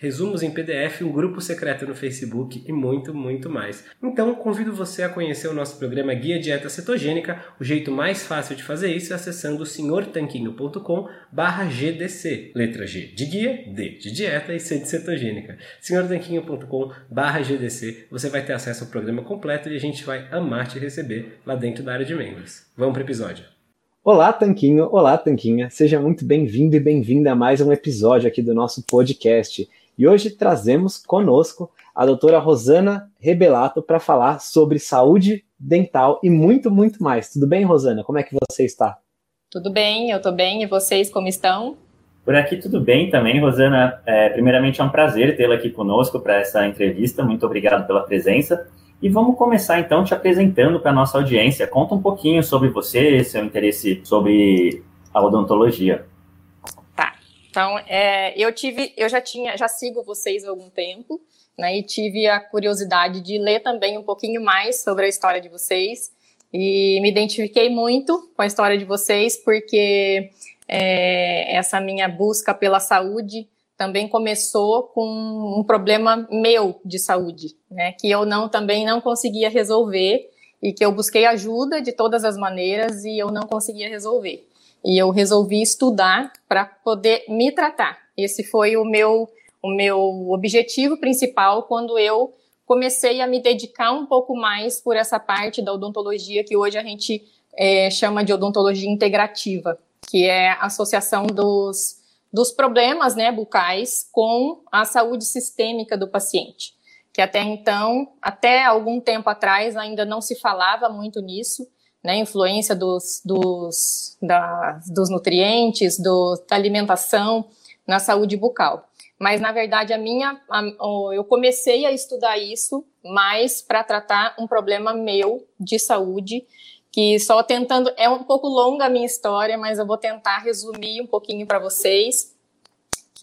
resumos em PDF, um grupo secreto no Facebook e muito, muito mais. Então, convido você a conhecer o nosso programa Guia Dieta Cetogênica. O jeito mais fácil de fazer isso é acessando senhortanquinho.com GDC. Letra G de guia, D de dieta e C de cetogênica. senhortanquinho.com GDC. Você vai ter acesso ao programa completo e a gente vai amar te receber lá dentro da área de membros. Vamos para o episódio. Olá, Tanquinho! Olá, Tanquinha! Seja muito bem-vindo e bem-vinda a mais um episódio aqui do nosso podcast. E hoje trazemos conosco a doutora Rosana Rebelato para falar sobre saúde dental e muito, muito mais. Tudo bem, Rosana? Como é que você está? Tudo bem, eu estou bem. E vocês, como estão? Por aqui tudo bem também, Rosana. É, primeiramente é um prazer tê-la aqui conosco para essa entrevista. Muito obrigado pela presença. E vamos começar então te apresentando para a nossa audiência. Conta um pouquinho sobre você, seu interesse sobre a odontologia. Então, é, eu tive, eu já tinha, já sigo vocês há algum tempo, né? E tive a curiosidade de ler também um pouquinho mais sobre a história de vocês e me identifiquei muito com a história de vocês porque é, essa minha busca pela saúde também começou com um problema meu de saúde, né? Que eu não também não conseguia resolver e que eu busquei ajuda de todas as maneiras e eu não conseguia resolver e eu resolvi estudar para poder me tratar. Esse foi o meu o meu objetivo principal quando eu comecei a me dedicar um pouco mais por essa parte da odontologia que hoje a gente é, chama de odontologia integrativa, que é a associação dos, dos problemas né, bucais com a saúde sistêmica do paciente. Que até então, até algum tempo atrás, ainda não se falava muito nisso, né, influência dos, dos, da, dos nutrientes, do, da alimentação na saúde bucal. Mas na verdade a minha, a, eu comecei a estudar isso mais para tratar um problema meu de saúde que só tentando é um pouco longa a minha história, mas eu vou tentar resumir um pouquinho para vocês.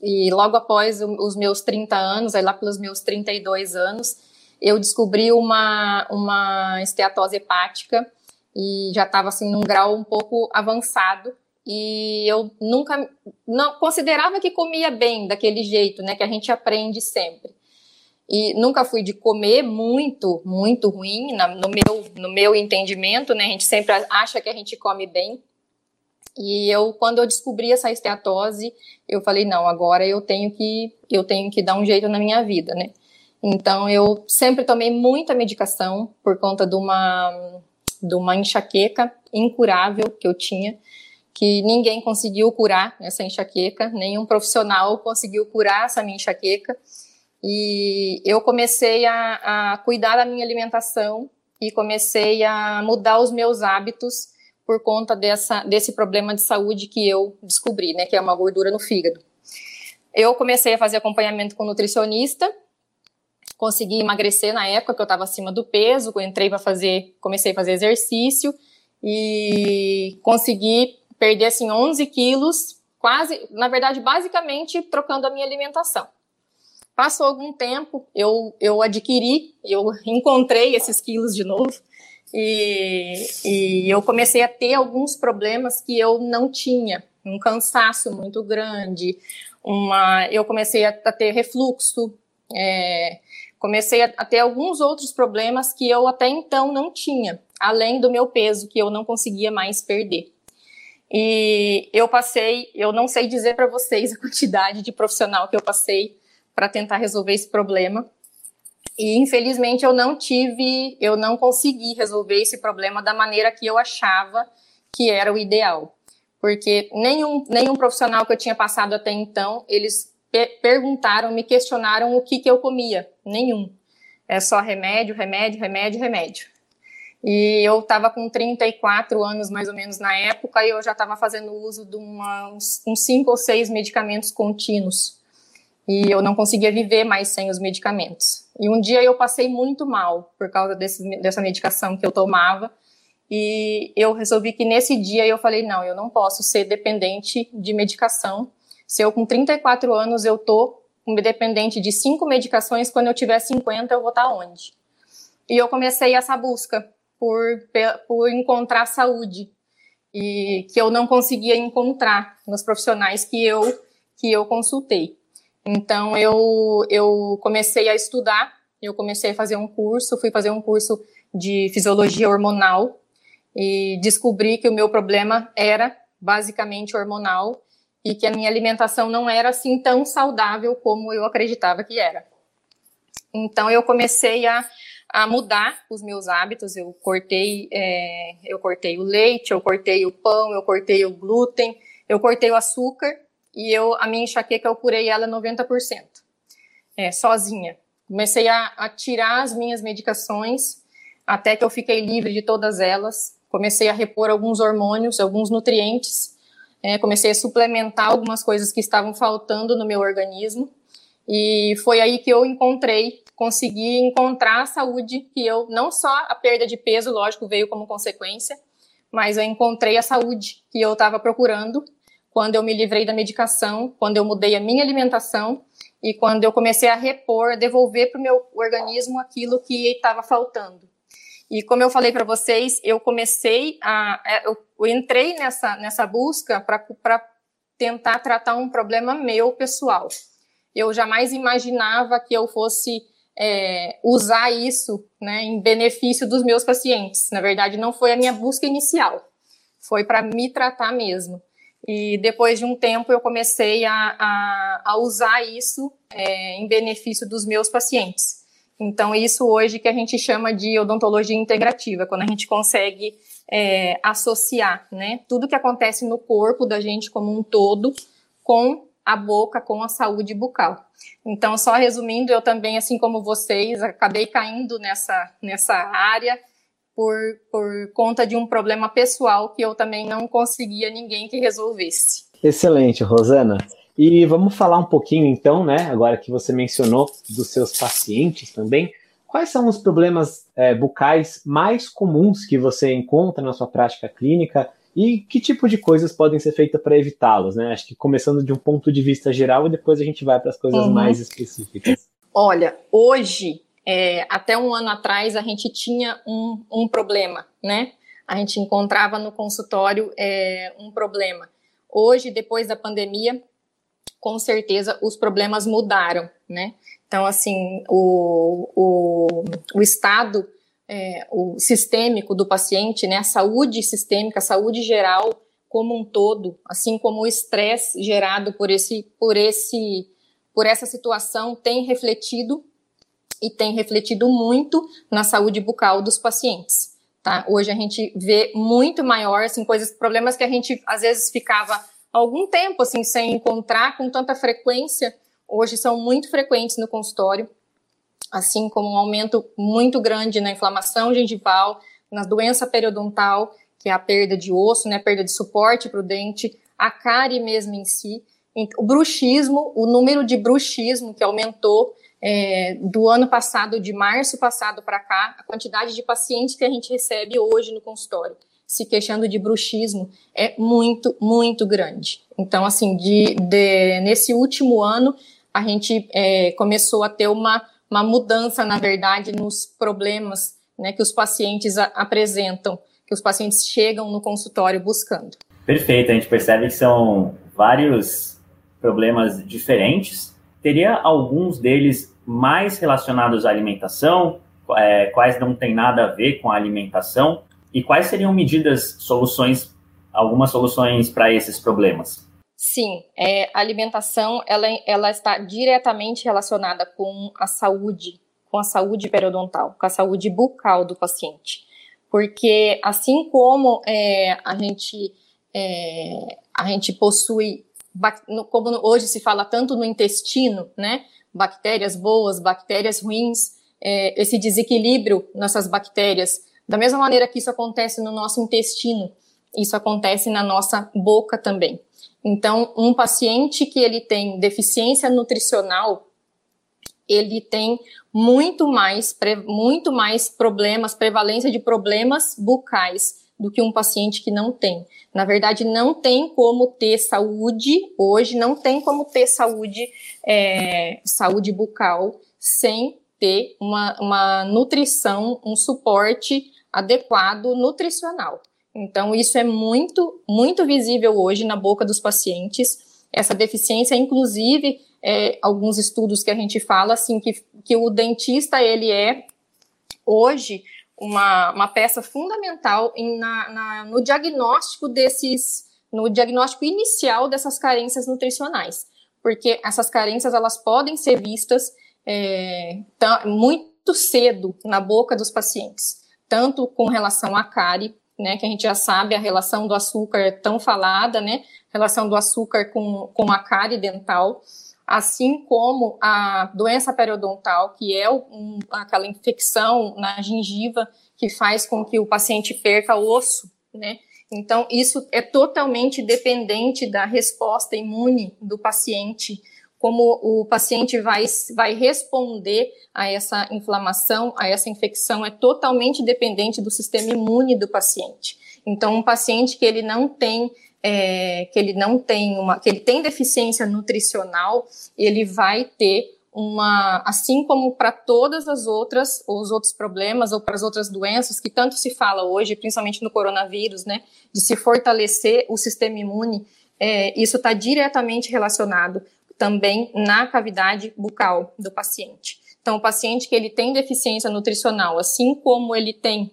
E logo após os meus 30 anos, aí lá pelos meus 32 anos, eu descobri uma uma esteatose hepática e já estava assim num grau um pouco avançado e eu nunca não considerava que comia bem daquele jeito, né, que a gente aprende sempre. E nunca fui de comer muito, muito ruim, na, no, meu, no meu entendimento, né, a gente sempre acha que a gente come bem. E eu, quando eu descobri essa esteatose, eu falei, não, agora eu tenho que, eu tenho que dar um jeito na minha vida, né. Então, eu sempre tomei muita medicação por conta de uma, de uma enxaqueca incurável que eu tinha que ninguém conseguiu curar essa enxaqueca, nenhum profissional conseguiu curar essa minha enxaqueca. E eu comecei a, a cuidar da minha alimentação e comecei a mudar os meus hábitos por conta dessa, desse problema de saúde que eu descobri, né, que é uma gordura no fígado. Eu comecei a fazer acompanhamento com nutricionista, consegui emagrecer na época que eu estava acima do peso, entrei para fazer, comecei a fazer exercício e consegui perder assim 11 quilos, quase, na verdade, basicamente trocando a minha alimentação. Passou algum tempo, eu, eu adquiri, eu encontrei esses quilos de novo e, e eu comecei a ter alguns problemas que eu não tinha, um cansaço muito grande, uma, eu comecei a, a ter refluxo, é, comecei a, ter alguns outros problemas que eu até então não tinha, além do meu peso que eu não conseguia mais perder. E eu passei, eu não sei dizer para vocês a quantidade de profissional que eu passei para tentar resolver esse problema. E infelizmente eu não tive, eu não consegui resolver esse problema da maneira que eu achava que era o ideal. Porque nenhum, nenhum profissional que eu tinha passado até então, eles perguntaram, me questionaram o que, que eu comia. Nenhum. É só remédio, remédio, remédio, remédio. E eu estava com 34 anos, mais ou menos, na época, e eu já estava fazendo uso de uma, uns, uns cinco ou seis medicamentos contínuos. E eu não conseguia viver mais sem os medicamentos. E um dia eu passei muito mal por causa desse, dessa medicação que eu tomava. E eu resolvi que nesse dia eu falei: não, eu não posso ser dependente de medicação. Se eu com 34 anos eu tô dependente de cinco medicações, quando eu tiver 50 eu vou estar tá onde? E eu comecei essa busca por, por encontrar saúde e que eu não conseguia encontrar nos profissionais que eu que eu consultei. Então eu eu comecei a estudar, eu comecei a fazer um curso, fui fazer um curso de fisiologia hormonal e descobri que o meu problema era basicamente hormonal e que a minha alimentação não era assim tão saudável como eu acreditava que era. Então eu comecei a a mudar os meus hábitos. Eu cortei, é, eu cortei o leite, eu cortei o pão, eu cortei o glúten, eu cortei o açúcar e eu a minha enxaqueca eu curei ela 90%, é, sozinha. Comecei a, a tirar as minhas medicações até que eu fiquei livre de todas elas. Comecei a repor alguns hormônios, alguns nutrientes. É, comecei a suplementar algumas coisas que estavam faltando no meu organismo. E foi aí que eu encontrei consegui encontrar a saúde que eu, não só a perda de peso, lógico, veio como consequência, mas eu encontrei a saúde que eu estava procurando quando eu me livrei da medicação, quando eu mudei a minha alimentação e quando eu comecei a repor, a devolver para o meu organismo aquilo que estava faltando. E como eu falei para vocês, eu comecei a. É, eu, entrei nessa, nessa busca para tentar tratar um problema meu pessoal. Eu jamais imaginava que eu fosse é, usar isso né, em benefício dos meus pacientes. Na verdade, não foi a minha busca inicial, foi para me tratar mesmo. E depois de um tempo eu comecei a, a, a usar isso é, em benefício dos meus pacientes. Então, isso hoje que a gente chama de odontologia integrativa, quando a gente consegue é, associar né, tudo que acontece no corpo da gente como um todo com a boca, com a saúde bucal. Então, só resumindo, eu também, assim como vocês, acabei caindo nessa, nessa área por, por conta de um problema pessoal que eu também não conseguia ninguém que resolvesse. Excelente, Rosana. E vamos falar um pouquinho então, né, agora que você mencionou dos seus pacientes também, quais são os problemas é, bucais mais comuns que você encontra na sua prática clínica e que tipo de coisas podem ser feitas para evitá-los, né? Acho que começando de um ponto de vista geral e depois a gente vai para as coisas uhum. mais específicas. Olha, hoje, é, até um ano atrás, a gente tinha um, um problema, né? A gente encontrava no consultório é, um problema. Hoje, depois da pandemia, com certeza os problemas mudaram, né? Então, assim, o, o, o estado é, o sistêmico do paciente, né, a saúde sistêmica, a saúde geral como um todo, assim como o estresse gerado por esse, por esse, por essa situação tem refletido e tem refletido muito na saúde bucal dos pacientes. Tá? Hoje a gente vê muito maior, assim, coisas, problemas que a gente às vezes ficava algum tempo assim sem encontrar com tanta frequência, hoje são muito frequentes no consultório, assim como um aumento muito grande na inflamação gengival, na doença periodontal, que é a perda de osso, né, perda de suporte para o dente, a cárie mesmo em si, o bruxismo, o número de bruxismo que aumentou é, do ano passado, de março passado para cá, a quantidade de pacientes que a gente recebe hoje no consultório se queixando de bruxismo é muito, muito grande. Então, assim, de, de nesse último ano, a gente é, começou a ter uma, uma mudança, na verdade, nos problemas né, que os pacientes a, apresentam, que os pacientes chegam no consultório buscando. Perfeito, a gente percebe que são vários problemas diferentes. Teria alguns deles mais relacionados à alimentação, é, quais não tem nada a ver com a alimentação, e quais seriam medidas, soluções, algumas soluções para esses problemas? Sim, é, a alimentação ela, ela está diretamente relacionada com a saúde, com a saúde periodontal, com a saúde bucal do paciente. Porque assim como é, a gente é, a gente possui, como hoje se fala tanto no intestino, né? Bactérias boas, bactérias ruins, é, esse desequilíbrio nessas bactérias da mesma maneira que isso acontece no nosso intestino, isso acontece na nossa boca também. Então, um paciente que ele tem deficiência nutricional, ele tem muito mais, muito mais problemas, prevalência de problemas bucais do que um paciente que não tem. Na verdade, não tem como ter saúde, hoje não tem como ter saúde, é, saúde bucal sem ter uma, uma nutrição, um suporte adequado nutricional. Então, isso é muito, muito visível hoje na boca dos pacientes. Essa deficiência, inclusive, é, alguns estudos que a gente fala, assim, que, que o dentista, ele é, hoje, uma, uma peça fundamental em, na, na, no diagnóstico desses, no diagnóstico inicial dessas carências nutricionais. Porque essas carências, elas podem ser vistas é, muito cedo na boca dos pacientes tanto com relação à cárie, né, que a gente já sabe a relação do açúcar tão falada, né, relação do açúcar com, com a cárie dental, assim como a doença periodontal, que é um, aquela infecção na gengiva que faz com que o paciente perca osso, né, então, isso é totalmente dependente da resposta imune do paciente como o paciente vai, vai responder a essa inflamação, a essa infecção, é totalmente dependente do sistema imune do paciente. Então, um paciente que ele não tem é, que ele não tem uma, que ele tem deficiência nutricional, ele vai ter uma, assim como para todas as outras, os outros problemas ou para as outras doenças que tanto se fala hoje, principalmente no coronavírus, né, de se fortalecer o sistema imune, é, isso está diretamente relacionado também na cavidade bucal do paciente. Então, o paciente que ele tem deficiência nutricional, assim como ele tem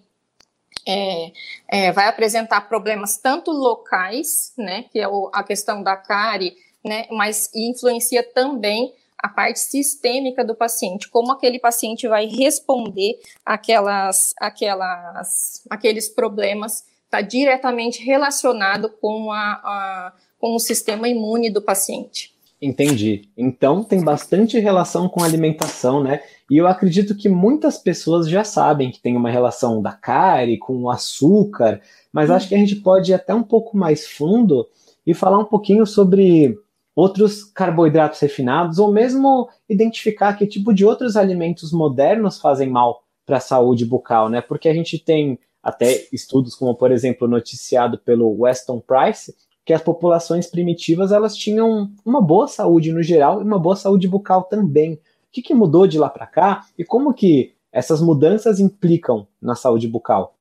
é, é, vai apresentar problemas tanto locais, né, que é o, a questão da cárie, né, mas influencia também a parte sistêmica do paciente, como aquele paciente vai responder aquelas, aquelas, aqueles problemas, está diretamente relacionado com, a, a, com o sistema imune do paciente. Entendi. Então tem bastante relação com alimentação, né? E eu acredito que muitas pessoas já sabem que tem uma relação da cárie com o açúcar, mas acho que a gente pode ir até um pouco mais fundo e falar um pouquinho sobre outros carboidratos refinados, ou mesmo identificar que tipo de outros alimentos modernos fazem mal para a saúde bucal, né? Porque a gente tem até estudos como, por exemplo, noticiado pelo Weston Price, que as populações primitivas elas tinham uma boa saúde no geral e uma boa saúde bucal também. O que, que mudou de lá para cá e como que essas mudanças implicam na saúde bucal?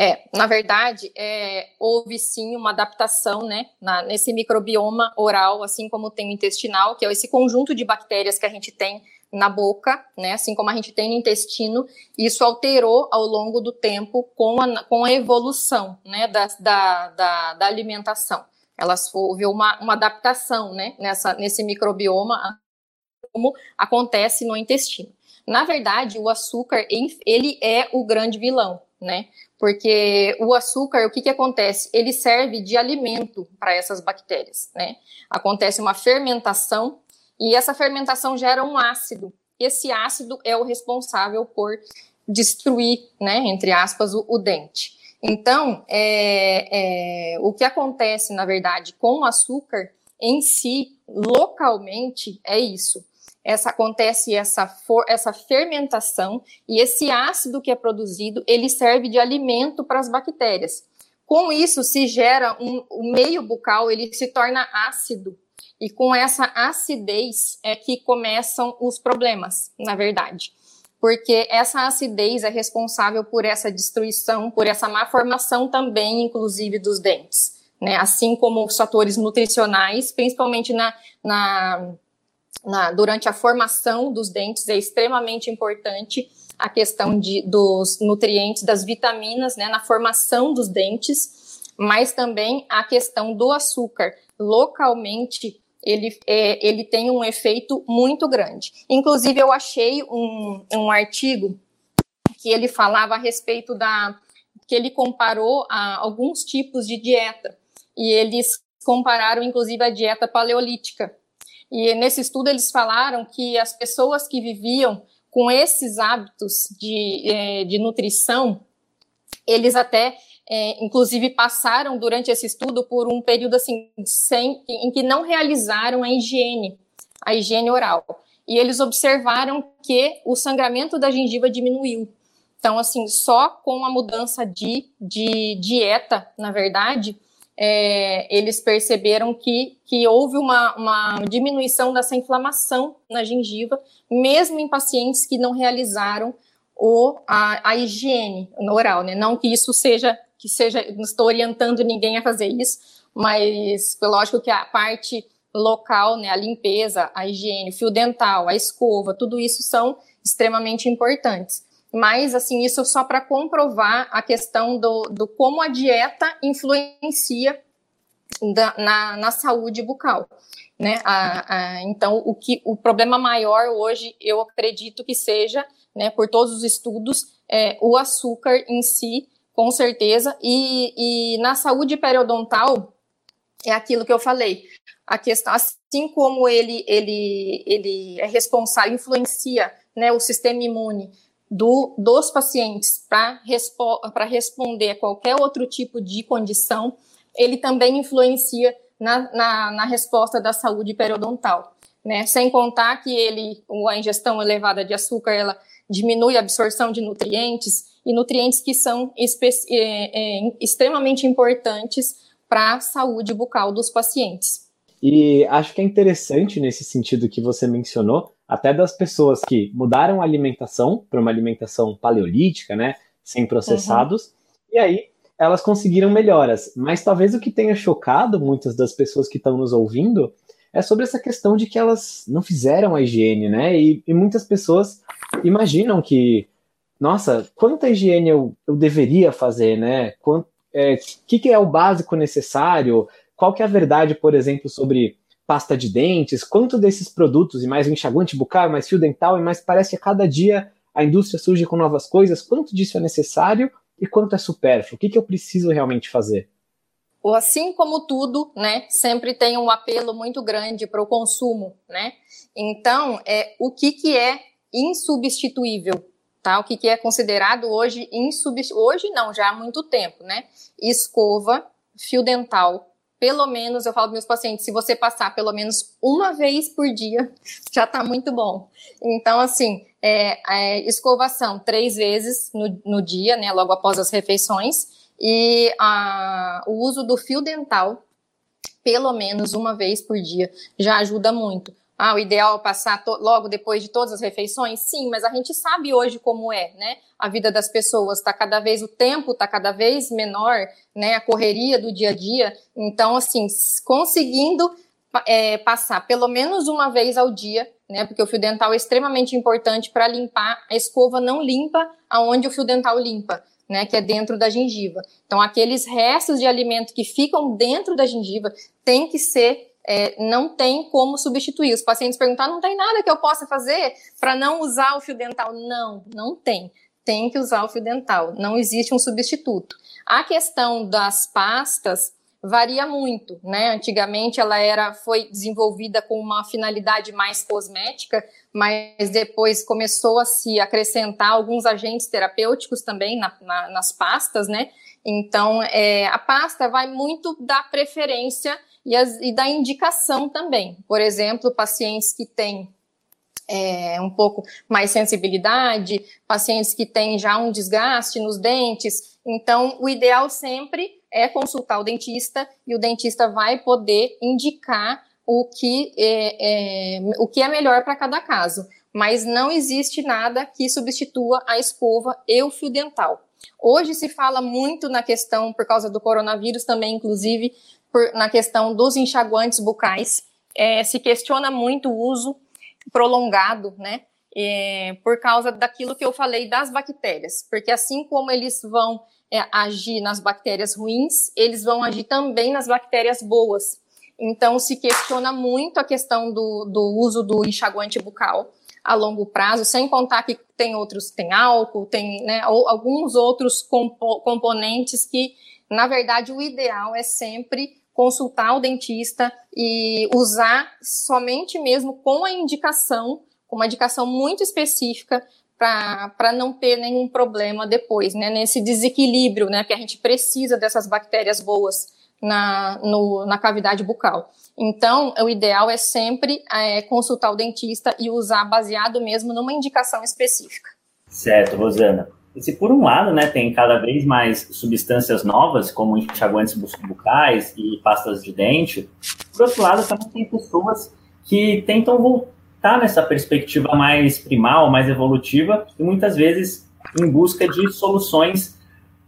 É, na verdade, é, houve sim uma adaptação, né, na, nesse microbioma oral, assim como tem o intestinal, que é esse conjunto de bactérias que a gente tem na boca, né, assim como a gente tem no intestino, isso alterou ao longo do tempo com a, com a evolução, né, da, da, da, da alimentação. Elas houve uma, uma adaptação, né, nessa, nesse microbioma, como acontece no intestino. Na verdade, o açúcar, ele é o grande vilão, né? Porque o açúcar, o que, que acontece? Ele serve de alimento para essas bactérias, né? Acontece uma fermentação e essa fermentação gera um ácido. Esse ácido é o responsável por destruir, né, entre aspas, o, o dente. Então, é, é, o que acontece, na verdade, com o açúcar em si, localmente, é isso essa acontece essa, for, essa fermentação e esse ácido que é produzido, ele serve de alimento para as bactérias. Com isso, se gera um, o meio bucal, ele se torna ácido. E com essa acidez é que começam os problemas, na verdade. Porque essa acidez é responsável por essa destruição, por essa má formação também, inclusive, dos dentes. Né? Assim como os fatores nutricionais, principalmente na, na na, durante a formação dos dentes é extremamente importante a questão de, dos nutrientes, das vitaminas, né, na formação dos dentes, mas também a questão do açúcar. Localmente, ele, é, ele tem um efeito muito grande. Inclusive, eu achei um, um artigo que ele falava a respeito da. que ele comparou a alguns tipos de dieta. E eles compararam, inclusive, a dieta paleolítica, e nesse estudo eles falaram que as pessoas que viviam com esses hábitos de, é, de nutrição, eles até, é, inclusive, passaram durante esse estudo por um período assim sem, em que não realizaram a higiene, a higiene oral. E eles observaram que o sangramento da gengiva diminuiu. Então, assim, só com a mudança de, de dieta, na verdade, é, eles perceberam que, que houve uma, uma diminuição dessa inflamação na gengiva, mesmo em pacientes que não realizaram o, a, a higiene oral, né? Não que isso seja, que seja, não estou orientando ninguém a fazer isso, mas lógico que a parte local, né, a limpeza, a higiene, o fio dental, a escova, tudo isso são extremamente importantes mas assim isso só para comprovar a questão do, do, como a dieta influencia da, na, na, saúde bucal. Né? A, a, então, o, que, o problema maior hoje, eu acredito que seja, né, por todos os estudos, é, o açúcar em si, com certeza, e, e na saúde periodontal, é aquilo que eu falei. A questão, assim como ele, ele, ele é responsável, influencia né, o sistema imune, do, dos pacientes para respo responder a qualquer outro tipo de condição, ele também influencia na, na, na resposta da saúde periodontal. Né? Sem contar que ele, a ingestão elevada de açúcar, ela diminui a absorção de nutrientes, e nutrientes que são é, é, extremamente importantes para a saúde bucal dos pacientes. E acho que é interessante nesse sentido que você mencionou, até das pessoas que mudaram a alimentação para uma alimentação paleolítica, né, sem processados, uhum. e aí elas conseguiram melhoras. Mas talvez o que tenha chocado muitas das pessoas que estão nos ouvindo é sobre essa questão de que elas não fizeram a higiene, né? E, e muitas pessoas imaginam que nossa, quanta higiene eu, eu deveria fazer, né? O é, que, que é o básico necessário? Qual que é a verdade, por exemplo, sobre pasta de dentes? Quanto desses produtos, e mais enxaguante bucal, mais fio dental, e mais parece que a cada dia a indústria surge com novas coisas, quanto disso é necessário e quanto é supérfluo? O que, que eu preciso realmente fazer? assim como tudo, né, sempre tem um apelo muito grande para o consumo, né? Então, é o que que é insubstituível, tá? O que que é considerado hoje insubstituível? Hoje não, já há muito tempo, né? Escova, fio dental, pelo menos eu falo para meus pacientes, se você passar pelo menos uma vez por dia, já está muito bom. Então, assim, é, é, escovação três vezes no, no dia, né? Logo após as refeições e a, o uso do fio dental, pelo menos uma vez por dia, já ajuda muito. Ah, o ideal é passar logo depois de todas as refeições? Sim, mas a gente sabe hoje como é, né? A vida das pessoas está cada vez, o tempo está cada vez menor, né? A correria do dia a dia. Então, assim, conseguindo é, passar pelo menos uma vez ao dia, né? Porque o fio dental é extremamente importante para limpar. A escova não limpa aonde o fio dental limpa né, que é dentro da gengiva. Então, aqueles restos de alimento que ficam dentro da gengiva tem que ser, é, não tem como substituir. Os pacientes perguntam, ah, não tem nada que eu possa fazer para não usar o fio dental? Não, não tem. Tem que usar o fio dental. Não existe um substituto. A questão das pastas, varia muito, né? Antigamente ela era foi desenvolvida com uma finalidade mais cosmética, mas depois começou a se acrescentar alguns agentes terapêuticos também na, na, nas pastas, né? Então é, a pasta vai muito da preferência e, as, e da indicação também. Por exemplo, pacientes que têm é, um pouco mais sensibilidade, pacientes que têm já um desgaste nos dentes. Então, o ideal sempre é consultar o dentista e o dentista vai poder indicar o que é, é o que é melhor para cada caso. Mas não existe nada que substitua a escova e o fio dental. Hoje se fala muito na questão, por causa do coronavírus também, inclusive, por, na questão dos enxaguantes bucais. É, se questiona muito o uso prolongado, né? É, por causa daquilo que eu falei das bactérias. Porque assim como eles vão é, agir nas bactérias ruins, eles vão agir também nas bactérias boas. Então, se questiona muito a questão do, do uso do enxaguante bucal a longo prazo, sem contar que tem outros, tem álcool, tem né, alguns outros compo componentes que, na verdade, o ideal é sempre consultar o dentista e usar somente mesmo com a indicação, com uma indicação muito específica para não ter nenhum problema depois, né? Nesse desequilíbrio, né? Que a gente precisa dessas bactérias boas na, no, na cavidade bucal. Então, o ideal é sempre é, consultar o dentista e usar baseado mesmo numa indicação específica. Certo, Rosana. Se por um lado, né, tem cada vez mais substâncias novas, como enxaguantes bucais e pastas de dente, por outro lado, também tem pessoas que tentam voltar nessa perspectiva mais primal, mais evolutiva e muitas vezes em busca de soluções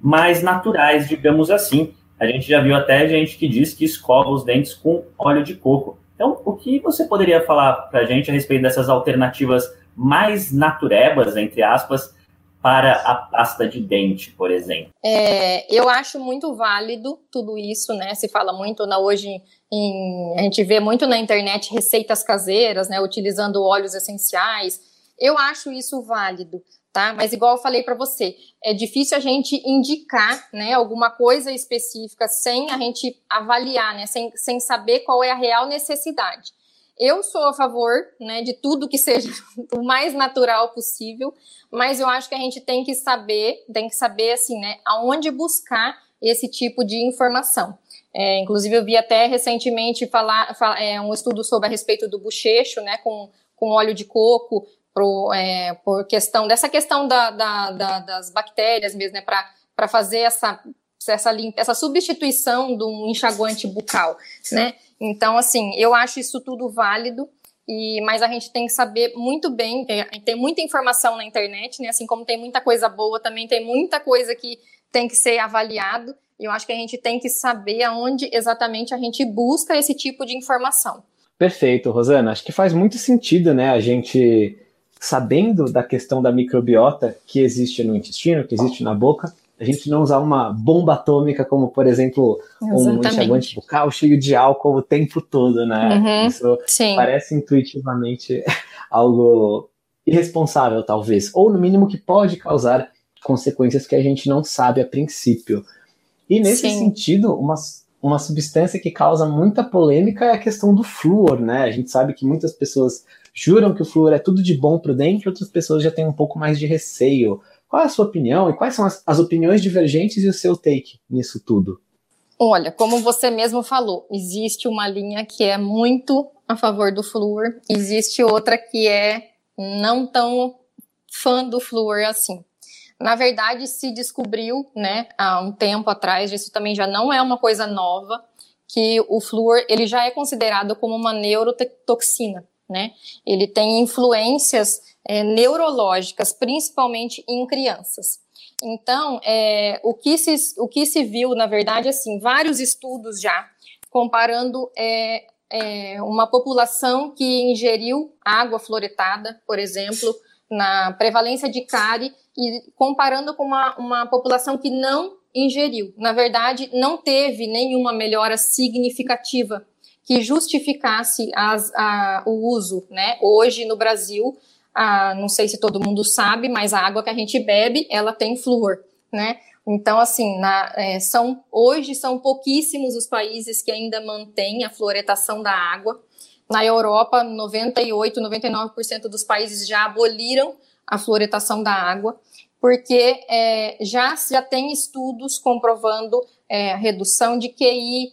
mais naturais, digamos assim. A gente já viu até gente que diz que escova os dentes com óleo de coco. Então, o que você poderia falar para a gente a respeito dessas alternativas mais naturebas, entre aspas, para a pasta de dente, por exemplo? É, eu acho muito válido tudo isso, né? Se fala muito na, hoje em, a gente vê muito na internet receitas caseiras, né? Utilizando óleos essenciais. Eu acho isso válido, tá? Mas igual eu falei para você, é difícil a gente indicar, né, alguma coisa específica sem a gente avaliar, né, sem, sem saber qual é a real necessidade. Eu sou a favor, né, de tudo que seja o mais natural possível, mas eu acho que a gente tem que saber, tem que saber assim, né, aonde buscar esse tipo de informação. É, inclusive eu vi até recentemente falar, falar é, um estudo sobre a respeito do bochecho, né, com, com óleo de coco, pro, é, por questão dessa questão da, da, da, das bactérias mesmo, né, para fazer essa essa, essa substituição de um enxaguante bucal, né? Então, assim, eu acho isso tudo válido, e, mas a gente tem que saber muito bem, tem, tem muita informação na internet, né? Assim como tem muita coisa boa, também tem muita coisa que tem que ser avaliado, e eu acho que a gente tem que saber aonde exatamente a gente busca esse tipo de informação. Perfeito, Rosana. Acho que faz muito sentido, né, a gente sabendo da questão da microbiota que existe no intestino, que existe na boca, a gente não usar uma bomba atômica como, por exemplo, Exatamente. um enxaguante bucal cheio de álcool o tempo todo, né? Uhum, Isso sim. parece intuitivamente algo irresponsável, talvez, ou no mínimo que pode causar consequências que a gente não sabe a princípio. E nesse sim. sentido, uma, uma substância que causa muita polêmica é a questão do flúor, né? A gente sabe que muitas pessoas juram que o flúor é tudo de bom para dentro, outras pessoas já têm um pouco mais de receio. Qual é a sua opinião e quais são as, as opiniões divergentes e o seu take nisso tudo? Olha, como você mesmo falou, existe uma linha que é muito a favor do flúor, existe outra que é não tão fã do flúor assim. Na verdade, se descobriu, né, há um tempo atrás, isso também já não é uma coisa nova, que o flúor ele já é considerado como uma neurotoxina, né? Ele tem influências é, neurológicas, principalmente em crianças. Então, é, o, que se, o que se viu, na verdade, assim, vários estudos já comparando é, é, uma população que ingeriu água fluoretada, por exemplo, na prevalência de cárie, e comparando com uma, uma população que não ingeriu. Na verdade, não teve nenhuma melhora significativa que justificasse as, a, o uso, né? Hoje no Brasil, a, não sei se todo mundo sabe, mas a água que a gente bebe, ela tem flúor, né? Então, assim, na, é, são, hoje são pouquíssimos os países que ainda mantêm a fluoretação da água. Na Europa, 98, 99% dos países já aboliram a fluoretação da água, porque é, já, já tem estudos comprovando é, redução de QI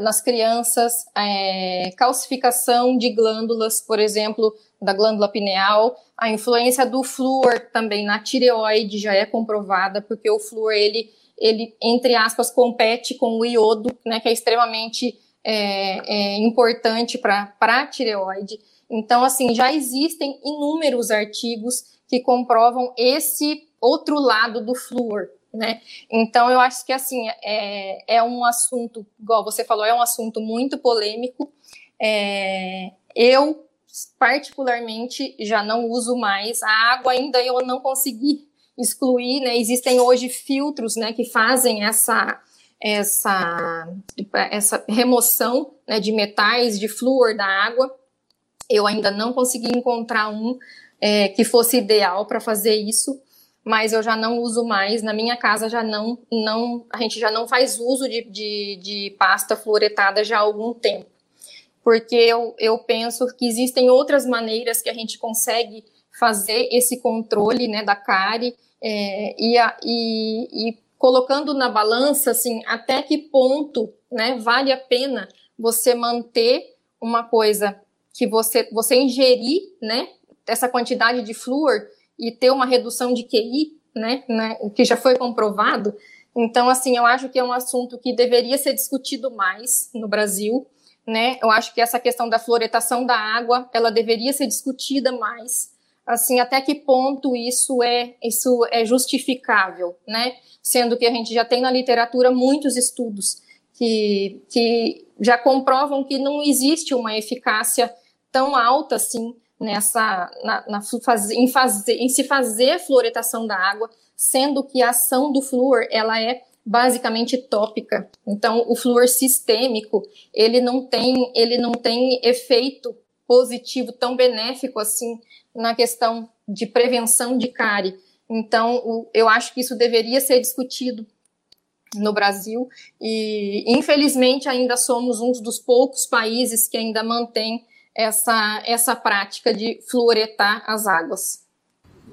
nas crianças, é, calcificação de glândulas, por exemplo, da glândula pineal, a influência do flúor também na tireoide já é comprovada, porque o flúor, ele, ele entre aspas, compete com o iodo, né, que é extremamente é, é importante para a tireoide. Então, assim, já existem inúmeros artigos que comprovam esse outro lado do flúor, né? Então, eu acho que, assim, é, é um assunto, igual você falou, é um assunto muito polêmico. É, eu, particularmente já não uso mais. A água ainda eu não consegui excluir, né? Existem hoje filtros, né, que fazem essa essa essa remoção né, de metais, de flúor da água. Eu ainda não consegui encontrar um é, que fosse ideal para fazer isso, mas eu já não uso mais. Na minha casa já não, não a gente já não faz uso de, de, de pasta fluoretada já há algum tempo porque eu, eu penso que existem outras maneiras que a gente consegue fazer esse controle né, da cárie é, e, a, e, e, colocando na balança assim, até que ponto né, vale a pena você manter uma coisa que você, você ingerir né, essa quantidade de flúor e ter uma redução de QI, né, né, o que já foi comprovado. Então, assim, eu acho que é um assunto que deveria ser discutido mais no Brasil né? Eu acho que essa questão da fluoretação da água, ela deveria ser discutida mais. Assim, até que ponto isso é isso é justificável, né? Sendo que a gente já tem na literatura muitos estudos que, que já comprovam que não existe uma eficácia tão alta assim nessa na, na em, fazer, em se fazer fluoretação da água, sendo que a ação do flúor ela é basicamente tópica. Então, o flúor sistêmico, ele não tem, ele não tem efeito positivo tão benéfico assim na questão de prevenção de cárie. Então, o, eu acho que isso deveria ser discutido no Brasil e, infelizmente, ainda somos um dos poucos países que ainda mantém essa, essa prática de fluoretar as águas.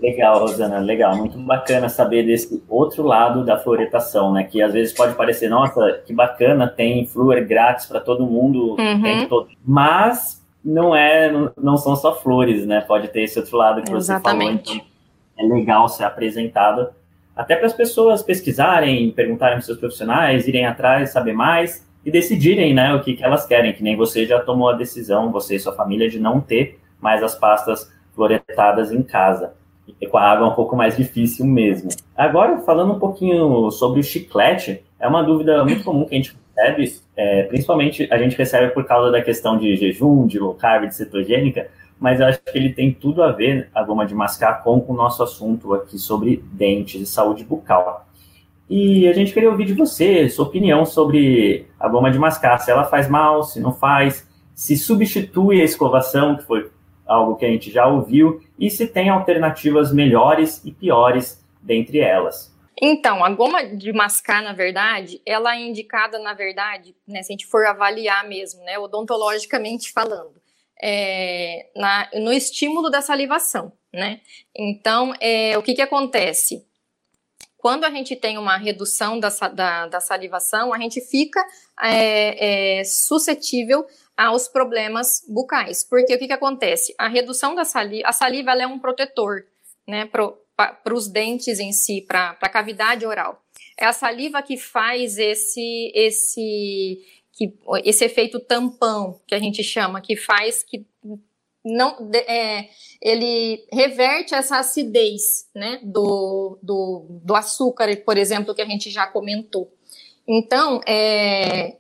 Legal, Rosana, legal. Muito bacana saber desse outro lado da fluoretação, né? Que às vezes pode parecer, nossa, que bacana, tem flúor grátis para todo mundo, uhum. todo... mas não é, não são só flores, né? Pode ter esse outro lado que Exatamente. você falou. Então é legal ser apresentado até para as pessoas pesquisarem, perguntarem para seus profissionais, irem atrás, saber mais e decidirem, né, o que, que elas querem. Que nem você já tomou a decisão, você e sua família, de não ter mais as pastas fluoretadas em casa. E com a água é um pouco mais difícil mesmo. Agora, falando um pouquinho sobre o chiclete, é uma dúvida muito comum que a gente recebe, é, principalmente a gente recebe por causa da questão de jejum, de low carb, de cetogênica, mas eu acho que ele tem tudo a ver, a goma de mascar, com o nosso assunto aqui sobre dentes e saúde bucal. E a gente queria ouvir de você, sua opinião sobre a goma de mascar, se ela faz mal, se não faz, se substitui a escovação, que foi algo que a gente já ouviu, e se tem alternativas melhores e piores dentre elas. Então, a goma de mascar, na verdade, ela é indicada, na verdade, né, se a gente for avaliar mesmo, né, odontologicamente falando, é, na, no estímulo da salivação, né? Então, é, o que que acontece? Quando a gente tem uma redução da, da, da salivação, a gente fica é, é, suscetível aos problemas bucais. Porque o que, que acontece? A redução da saliva, a saliva é um protetor, né, para os dentes em si, para a cavidade oral. É a saliva que faz esse, esse, que, esse efeito tampão, que a gente chama, que faz que não é, ele reverte essa acidez né, do, do, do, açúcar, por exemplo, que a gente já comentou. Então, é,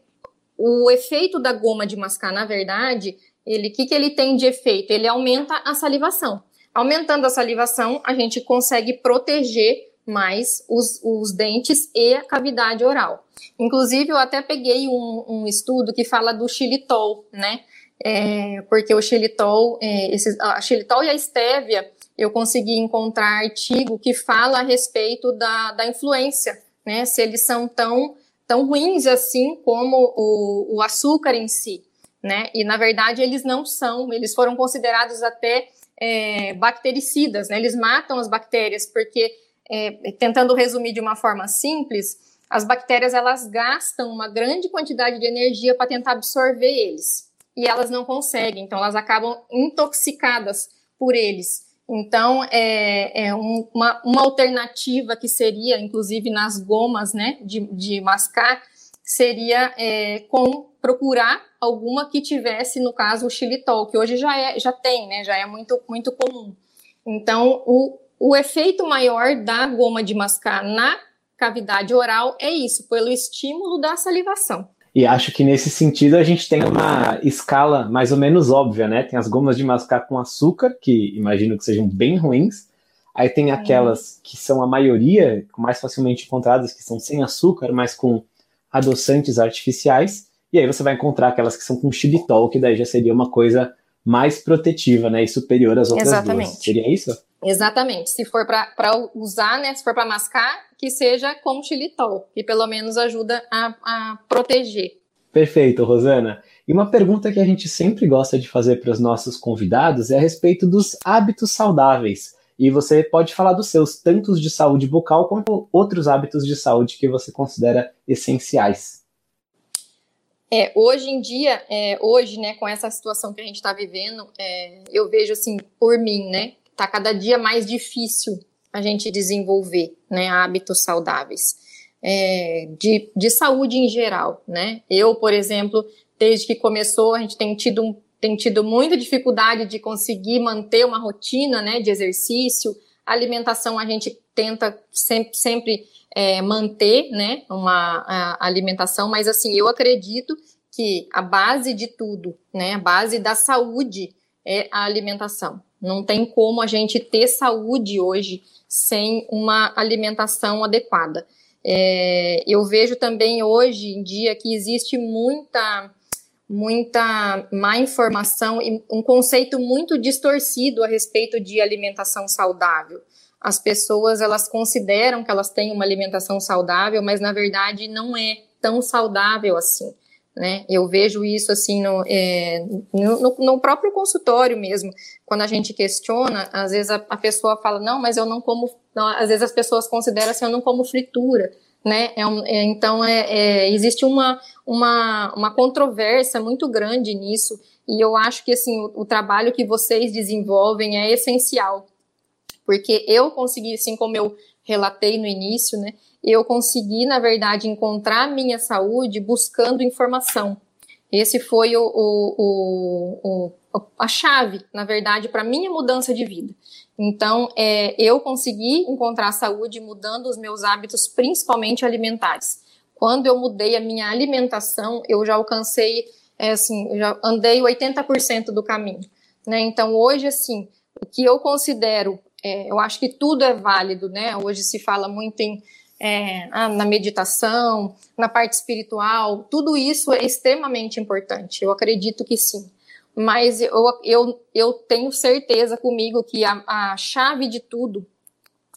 o efeito da goma de mascar, na verdade, ele que, que ele tem de efeito? Ele aumenta a salivação. Aumentando a salivação, a gente consegue proteger mais os, os dentes e a cavidade oral. Inclusive, eu até peguei um, um estudo que fala do xilitol, né? É, porque o xilitol, é, esse, a xilitol e a estévia, eu consegui encontrar artigo que fala a respeito da, da influência, né? Se eles são tão, tão ruins assim como o, o açúcar em si, né? E na verdade eles não são, eles foram considerados até é, bactericidas, né? Eles matam as bactérias, porque, é, tentando resumir de uma forma simples, as bactérias elas gastam uma grande quantidade de energia para tentar absorver eles e elas não conseguem, então elas acabam intoxicadas por eles. Então, é, é um, uma, uma alternativa que seria, inclusive nas gomas, né, de, de mascar, seria é, com procurar alguma que tivesse, no caso, o xilitol, que hoje já, é, já tem, né, já é muito, muito comum. Então, o, o efeito maior da goma de mascar na cavidade oral é isso, pelo estímulo da salivação. E acho que nesse sentido a gente tem uma escala mais ou menos óbvia, né? Tem as gomas de mascar com açúcar, que imagino que sejam bem ruins. Aí tem aquelas que são a maioria, mais facilmente encontradas, que são sem açúcar, mas com adoçantes artificiais, e aí você vai encontrar aquelas que são com xilitol, que daí já seria uma coisa mais protetiva, né, e superior às outras Exatamente. duas. Seria isso? Exatamente. Se for para usar, né, se for para mascar, que seja com xilitol, que pelo menos ajuda a, a proteger. Perfeito, Rosana. E uma pergunta que a gente sempre gosta de fazer para os nossos convidados é a respeito dos hábitos saudáveis. E você pode falar dos seus, tanto de saúde bucal quanto outros hábitos de saúde que você considera essenciais. É, hoje em dia, é, hoje, né, com essa situação que a gente está vivendo, é, eu vejo assim, por mim, né, tá cada dia mais difícil a gente desenvolver, né, hábitos saudáveis, é, de, de saúde em geral, né. Eu, por exemplo, desde que começou, a gente tem tido um tem tido muita dificuldade de conseguir manter uma rotina né, de exercício. A alimentação a gente tenta sempre, sempre é, manter né, uma alimentação, mas assim, eu acredito que a base de tudo, né, a base da saúde é a alimentação. Não tem como a gente ter saúde hoje sem uma alimentação adequada. É, eu vejo também hoje em dia que existe muita muita má informação e um conceito muito distorcido a respeito de alimentação saudável. As pessoas elas consideram que elas têm uma alimentação saudável, mas na verdade não é tão saudável assim. Né? Eu vejo isso assim no, é, no, no, próprio consultório mesmo. Quando a gente questiona, às vezes a, a pessoa fala, não, mas eu não como. Não, às vezes as pessoas consideram assim, eu não como fritura né? É um, é, então é, é, existe uma, uma, uma controvérsia muito grande nisso e eu acho que assim o, o, trabalho que vocês desenvolvem é essencial porque eu consegui, assim como eu relatei no início, né? Eu consegui na verdade encontrar a minha saúde buscando informação. Esse foi o, o, o a chave, na verdade, para minha mudança de vida. Então, é, eu consegui encontrar saúde mudando os meus hábitos, principalmente alimentares. Quando eu mudei a minha alimentação, eu já alcancei, é, assim, já andei 80% do caminho. né? Então, hoje, assim, o que eu considero, é, eu acho que tudo é válido, né? Hoje se fala muito em é, na meditação, na parte espiritual, tudo isso é extremamente importante. Eu acredito que sim. Mas eu, eu, eu tenho certeza comigo que a, a chave de tudo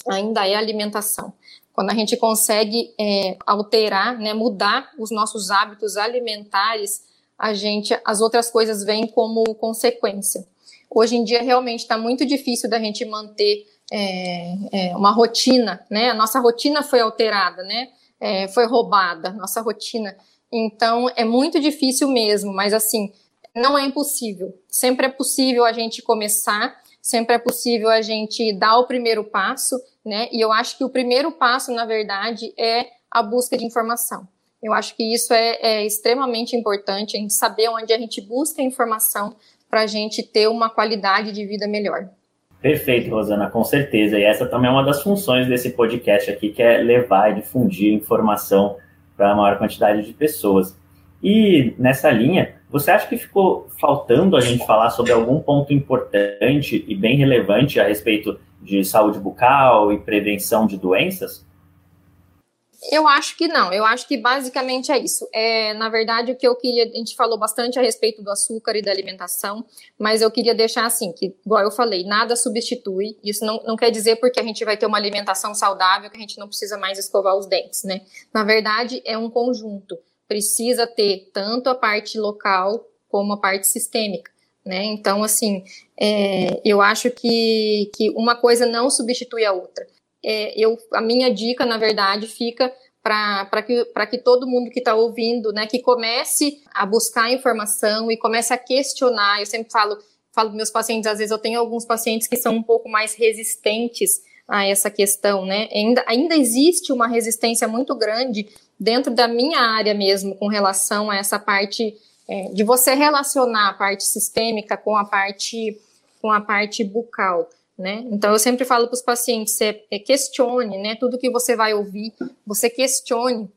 ainda é alimentação. Quando a gente consegue é, alterar, né, mudar os nossos hábitos alimentares, a gente, as outras coisas vêm como consequência. Hoje em dia realmente está muito difícil da gente manter é, é, uma rotina, né? A nossa rotina foi alterada, né? É, foi roubada, nossa rotina. Então é muito difícil mesmo, mas assim não é impossível. Sempre é possível a gente começar, sempre é possível a gente dar o primeiro passo, né? E eu acho que o primeiro passo, na verdade, é a busca de informação. Eu acho que isso é, é extremamente importante, a gente saber onde a gente busca informação para a gente ter uma qualidade de vida melhor. Perfeito, Rosana, com certeza. E essa também é uma das funções desse podcast aqui, que é levar e difundir informação para a maior quantidade de pessoas. E nessa linha, você acha que ficou faltando a gente falar sobre algum ponto importante e bem relevante a respeito de saúde bucal e prevenção de doenças? Eu acho que não, eu acho que basicamente é isso. É, na verdade, o que eu queria, a gente falou bastante a respeito do açúcar e da alimentação, mas eu queria deixar assim, que, igual eu falei, nada substitui. Isso não, não quer dizer porque a gente vai ter uma alimentação saudável que a gente não precisa mais escovar os dentes, né? Na verdade, é um conjunto. Precisa ter tanto a parte local como a parte sistêmica. Né? Então, assim, é, eu acho que, que uma coisa não substitui a outra é, eu, a minha dica, na verdade, fica para que, que todo mundo que está ouvindo, né, que comece a buscar informação e comece a questionar. Eu sempre falo, falo meus pacientes, às vezes eu tenho alguns pacientes que são um pouco mais resistentes a essa questão, né? Ainda, ainda existe uma resistência muito grande dentro da minha área mesmo com relação a essa parte é, de você relacionar a parte sistêmica com a parte com a parte bucal. Né? Então eu sempre falo para os pacientes, você é, questione, né? Tudo que você vai ouvir, você questione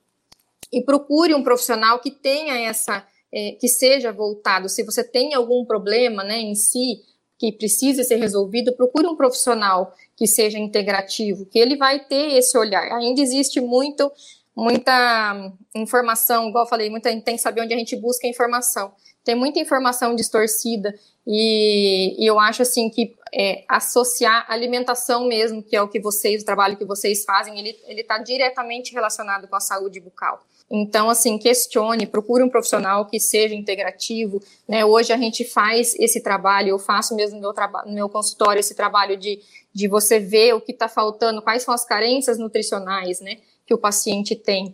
e procure um profissional que tenha essa, é, que seja voltado. Se você tem algum problema, né, em si que precise ser resolvido, procure um profissional que seja integrativo, que ele vai ter esse olhar. Ainda existe muito, muita informação, igual eu falei, muita tem que saber onde a gente busca informação. Tem muita informação distorcida e, e eu acho assim que é, associar alimentação mesmo, que é o que vocês, o trabalho que vocês fazem, ele está diretamente relacionado com a saúde bucal. Então, assim, questione, procure um profissional que seja integrativo. Né? Hoje a gente faz esse trabalho, eu faço mesmo no meu, no meu consultório esse trabalho de, de você ver o que está faltando, quais são as carências nutricionais né, que o paciente tem.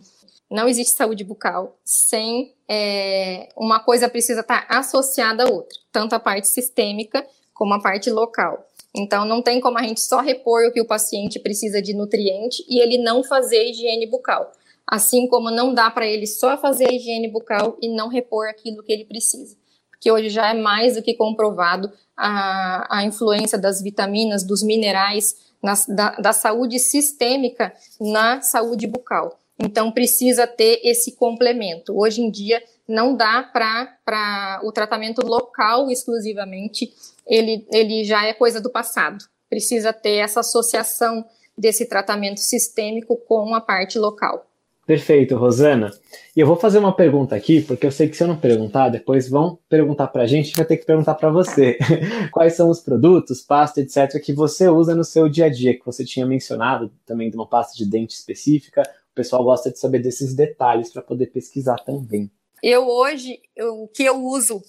Não existe saúde bucal sem é, uma coisa precisa estar associada à outra, tanto a parte sistêmica como a parte local. Então, não tem como a gente só repor o que o paciente precisa de nutriente e ele não fazer higiene bucal. Assim como não dá para ele só fazer a higiene bucal e não repor aquilo que ele precisa. Porque hoje já é mais do que comprovado a, a influência das vitaminas, dos minerais, na, da, da saúde sistêmica na saúde bucal. Então, precisa ter esse complemento. Hoje em dia, não dá para o tratamento local exclusivamente, ele, ele já é coisa do passado. Precisa ter essa associação desse tratamento sistêmico com a parte local. Perfeito, Rosana. E eu vou fazer uma pergunta aqui, porque eu sei que se eu não perguntar, depois vão perguntar para a gente, vai ter que perguntar para você. Quais são os produtos, pasta, etc., que você usa no seu dia a dia, que você tinha mencionado também de uma pasta de dente específica, pessoal gosta de saber desses detalhes para poder pesquisar também. Eu hoje, o que eu uso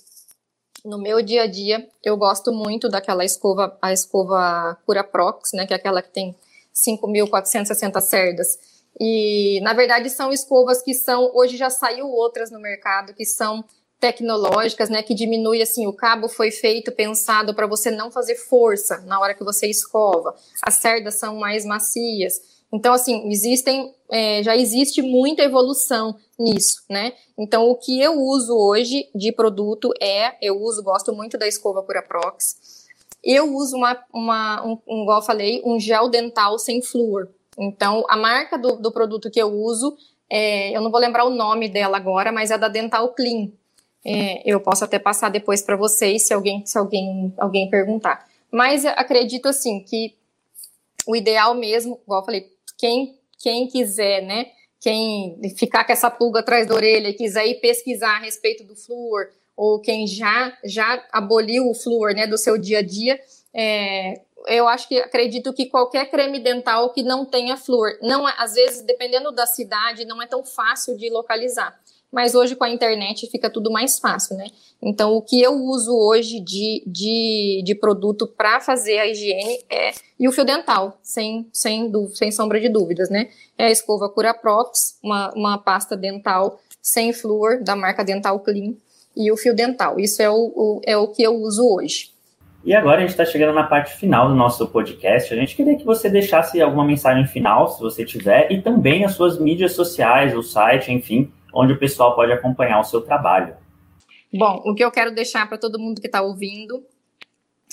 no meu dia a dia, eu gosto muito daquela escova, a escova Cura Prox, né, que é aquela que tem 5.460 cerdas. E, na verdade, são escovas que são, hoje já saiu outras no mercado, que são tecnológicas, né, que diminui assim, o cabo foi feito pensado para você não fazer força na hora que você escova. As cerdas são mais macias. Então, assim, existem, é, já existe muita evolução nisso, né? Então, o que eu uso hoje de produto é, eu uso, gosto muito da escova Curaprox. Eu uso uma, uma um, um, igual eu falei, um gel dental sem flúor. Então, a marca do, do produto que eu uso, é, eu não vou lembrar o nome dela agora, mas é da Dental Clean. é, eu posso até passar depois para vocês se alguém se alguém alguém perguntar. Mas acredito assim que o ideal mesmo, igual eu falei, quem quem quiser, né, quem ficar com essa pulga atrás da orelha e quiser ir pesquisar a respeito do flúor, ou quem já já aboliu o flúor, né, do seu dia a dia, é, eu acho que acredito que qualquer creme dental que não tenha flúor, não é, às vezes dependendo da cidade não é tão fácil de localizar mas hoje com a internet fica tudo mais fácil, né? Então, o que eu uso hoje de, de, de produto para fazer a higiene é. E o fio dental, sem, sem, sem sombra de dúvidas, né? É a escova Curaprox, uma, uma pasta dental sem flúor, da marca Dental Clean, e o fio dental. Isso é o, o é o que eu uso hoje. E agora a gente está chegando na parte final do nosso podcast. A gente queria que você deixasse alguma mensagem final, se você tiver, e também as suas mídias sociais, o site, enfim, onde o pessoal pode acompanhar o seu trabalho. Bom, o que eu quero deixar para todo mundo que está ouvindo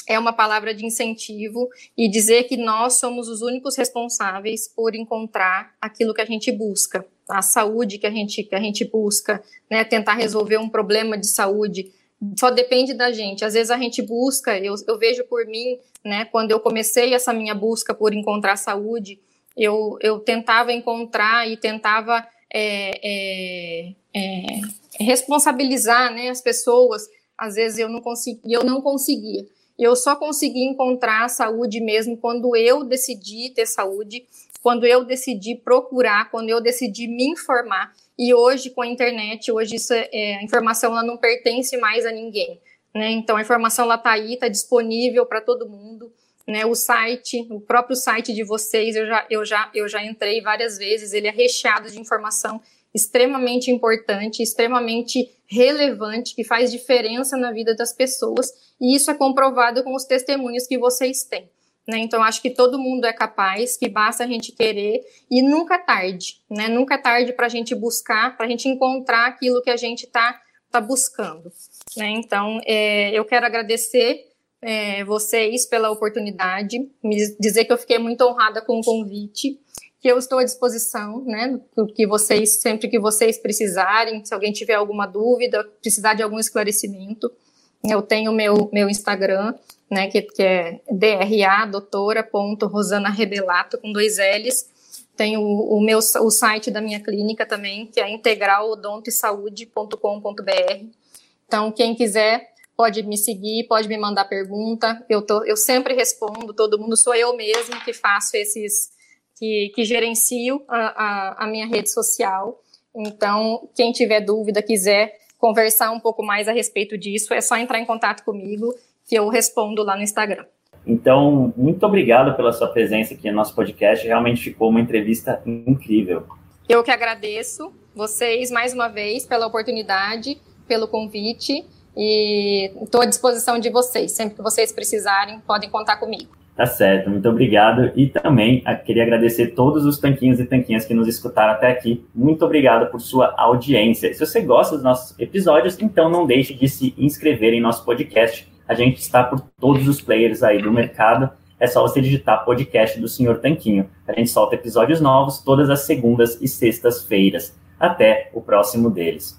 é uma palavra de incentivo e dizer que nós somos os únicos responsáveis por encontrar aquilo que a gente busca, a saúde que a gente, que a gente busca, né, tentar resolver um problema de saúde. Só depende da gente. Às vezes a gente busca, eu, eu vejo por mim, né, quando eu comecei essa minha busca por encontrar saúde, eu, eu tentava encontrar e tentava é, é, é, responsabilizar né, as pessoas. Às vezes eu não conseguia, eu não conseguia. Eu só consegui encontrar a saúde mesmo quando eu decidi ter saúde, quando eu decidi procurar, quando eu decidi me informar. E hoje, com a internet, hoje isso é, é a informação ela não pertence mais a ninguém. Né? Então, a informação está aí, está disponível para todo mundo né, o site, o próprio site de vocês, eu já, eu, já, eu já entrei várias vezes, ele é recheado de informação extremamente importante, extremamente relevante, que faz diferença na vida das pessoas, e isso é comprovado com os testemunhos que vocês têm. Né? Então, acho que todo mundo é capaz, que basta a gente querer, e nunca é tarde, né? nunca é tarde para a gente buscar, para a gente encontrar aquilo que a gente está tá buscando. Né? Então, é, eu quero agradecer é, vocês pela oportunidade, me dizer que eu fiquei muito honrada com o convite, que eu estou à disposição, né, que vocês, sempre que vocês precisarem, se alguém tiver alguma dúvida, precisar de algum esclarecimento, eu tenho meu, meu Instagram, né, que, que é DRA, doutora.rosanarebelato, com dois L's, tem o, o, meu, o site da minha clínica também, que é integralodontoesaude.com.br. Então, quem quiser pode me seguir, pode me mandar pergunta. Eu, tô, eu sempre respondo, todo mundo sou eu mesmo que faço esses, que, que gerencio a, a, a minha rede social. Então, quem tiver dúvida, quiser conversar um pouco mais a respeito disso, é só entrar em contato comigo que eu respondo lá no Instagram. Então, muito obrigado pela sua presença aqui no nosso podcast. Realmente ficou uma entrevista incrível. Eu que agradeço vocês mais uma vez pela oportunidade, pelo convite. E estou à disposição de vocês. Sempre que vocês precisarem, podem contar comigo. Tá certo, muito obrigado. E também ah, queria agradecer todos os tanquinhos e tanquinhas que nos escutaram até aqui. Muito obrigado por sua audiência. Se você gosta dos nossos episódios, então não deixe de se inscrever em nosso podcast. A gente está por todos os players aí do mercado. É só você digitar podcast do Senhor Tanquinho. A gente solta episódios novos todas as segundas e sextas-feiras. Até o próximo deles.